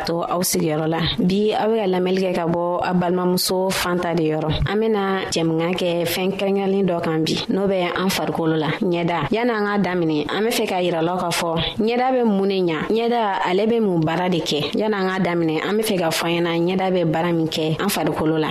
to aw sigiyɔrɔ la bi aw bɛ ka lamɛnli kɛ ka bɔ a balimamuso fanta de yɔrɔ an bɛna jɛmukan kɛ fɛn kɛrɛnkɛrɛnlen dɔ kan bi n'o bɛ an farikolo la ɲɛda yanni an k'a daminɛ an bɛ fɛ k'a yiralaw k'a fɔ ɲɛda bɛ mun de ɲa ɲɛda ale bɛ mun baara de kɛ yanni an k'a daminɛ an bɛ fɛ k'a fɔ an ɲɛna ɲɛda bɛ baara min kɛ an farikolo la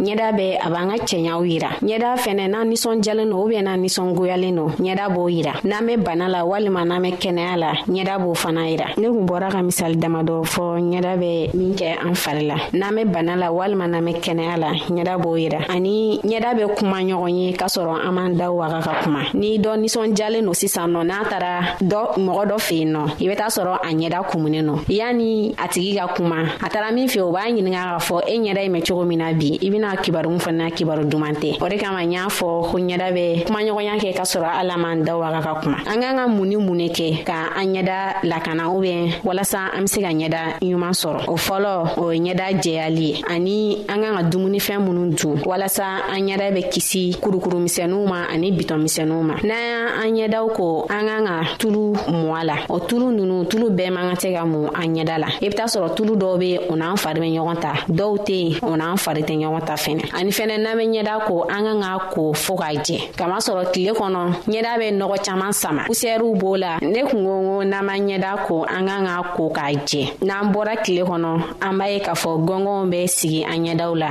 ɲɛda bɛ a b'an ka cɛɲaw yira ɲɛda fɛnɛ n'an ninsɔnjalen don ubiyɛn n'an ninsɔngoyalen don ɲɛda b'o yira n'an be bana la walima n'an be kɛnɛya la ɲɛda b'o fana yira ne kun bɔra ka misali damadɔ fɔ ɲɛda bɛ min kɛ an fari la n'an be bana la walima n'an be kɛnɛya la ɲɛda b'o yira ani ɲɛda bɛ kuma ɲɔgɔn ye k'a sɔrɔ an b'an da waga ka kuma ni dɔ ninsɔnjalen don sisan nɔ n'a tara dɔ mɔgɔ dɔ fe yen nɔ i be t'a sɔrɔ a ɲɛda kumunen nɔ yani a tigi ka kuma a tara min fe o b'a ɲininga fɔ e ɲɛda in bɛ cogo min na bi i bɛna kibaru fana kibaru duman tɛ o de kama n y'a fɔ ko ɲɛda bɛ kumaɲɔgɔnya kɛ ka sɔrɔ ala man da waga ka kuma an k'an ka mun ni mun ne kɛ ka an ɲɛda lakana ubiyɛn walasa an be se ka ɲɛda ɲuman sɔrɔ o fɔlɔ o ye ɲɛda jɛyali ye ani an k'an ka dumunifɛn minnu dun walasa an ɲɛda bɛ kisi kurukurumisɛnuw ma ani bitɔnmisɛnuw ma n'an y'an ɲɛdaw ko an k'an ka tulu mɔ a la o tulu nunu tulu bɛɛ man ka tɛ ka mu an ɲɛda la i be t'a sɔrɔ tulu dɔw be o n'an fari be ɲɔgɔn ta dɔw tɛ yen o n'an fari tɛ ɲɔgɔn ta fɛnɛ ani fɛnɛ n'an be ɲɛda ko an kan k'a ko fɔɔ k'a jɛ kama sɔrɔ tile kɔnɔ ɲɛda be nɔgɔ caaman sama pusɛriw b'o la ne kun ko ko n'an ma ɲɛda ko an kan k'a ko k'a jɛ n'an bɔra tile kɔnɔ an b'a ye k'a fɔ gɔngɔnw bɛ sigi an ɲɛdaw la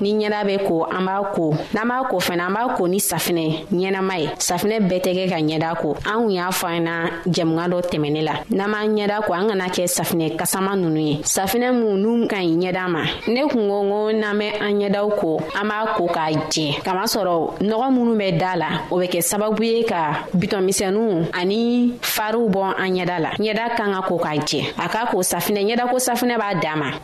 ni ɲɛda bɛ ko an b'a ko n'an b'a ko fana an b'a ko ni safinɛ ɲɛnama ye safinɛ bɛɛ tɛ kɛ ka ɲɛda ko an kun y'a fɔ an na jɛmukan dɔ tɛmɛnen la n'an b'an ɲɛda ko an kana kɛ safinɛ kasama ninnu ye safinɛ minnu n'u ka ɲi ɲɛda ma ne kun ko ko n'an bɛ an ɲɛdaw ko an b'a ko k'a jɛ kama sɔrɔ nɔgɔ minnu bɛ da la o bɛ kɛ sababu ye ka bitɔnmisɛnninw ani fariw bɔ an ɲɛda la ɲɛda kan ka ko k'a jɛ a k'a ko safinɛ ɲɛda ko safinɛ b'a dan ma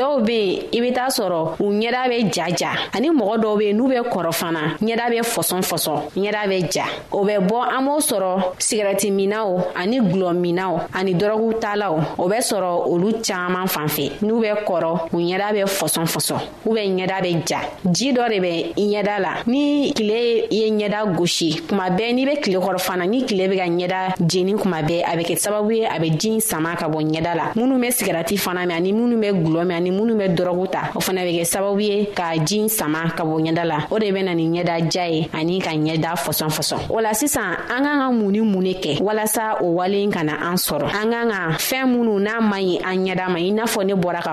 dɔw be yen i be taa sɔrɔ u ɲɛda be jaja ani mɔgɔ dɔw be yen n'u be kɔrɔ fana ɲɛda be fɔsɔn fɔsɔn ɲɛda be ja o bɛ bɔ an b'o sɔrɔ sigɛrɛti minaw ani gulɔ minaw ani dɔrɔgu talaw o bɛ sɔrɔ olu caaman fan fɛ n'u bɛ kɔrɔ u ɲɛda bɛ fɔsɔn fɔsɔn u bɛ ɲɛda bɛ ja ji dɔ de bɛ ɲɛda la ni tile ye ɲɛda gosi kuma bɛɛ n'i bɛ tile kɔrɔ fana ni tile bɛ ka ɲɛda jeni kuma bɛɛ a bɛ kɛ sababu ye a bɛ ji sama ka bɔ ɲɛda la minnu bɛ sigarati fana mɛn ani minnu bɛ gulɔ mɛn ani minnu bɛ dɔrɔgu ta o fana bɛ kɛ sababu ye ka ji sama ka bɔ ɲɛda la o de bɛ na ni ɲɛda ja ye ani ka ɲɛda fɔsɔn fɔsɔn o la sisan an k'an ka mun ni mun de kɛ walasa o wale in kana an sɔrɔ an k'an ka fɛn minnu n'a man ɲi an ɲɛda ma i n'a fɔ ne bɔra ka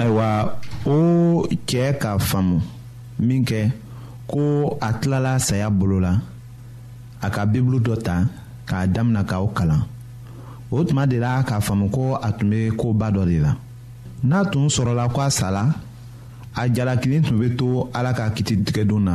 ayiwa o cɛ k'a faamu min kɛ ko a tilala saya bolo la a ka bibulu dɔ ta k'a damina k'aw kalan o tuma de la k'a faamu ko a tun bɛ koba dɔ de la n'a tun sɔrɔla ko a sala a jalakili tun bɛ to ala ka kiti tigɛdon na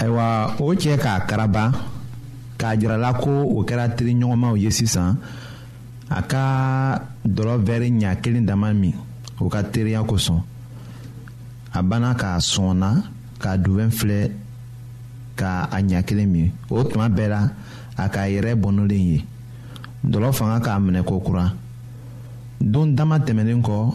ayiwa o cɛ k'a karaba k'a jirala ko o kɛra teri ɲɔgɔnmaw ye sisan a ka dɔlɔ wɛri ɲa kelen dama min o ka teriya kosɔn a banna k'a sɔnna k'a dubɛn filɛ ka a ɲa kelen min o tuma bɛɛ la a k'a yɛrɛ bɔnɔlen ye dɔlɔ fanga k'a minɛ ko kura don dama tɛmɛnen kɔ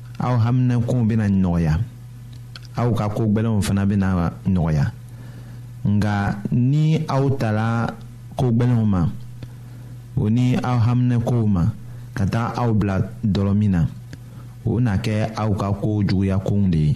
aw haminɛkow bɛna nɔgɔya aw ka ko gbɛlɛnw fana bɛna nɔgɔya nka ni aw tala ko gbɛlɛnw ma o ni aw haminɛkow ma ka taa aw bila dɔlɔ min na o na kɛ aw ka kow juguya kow de ye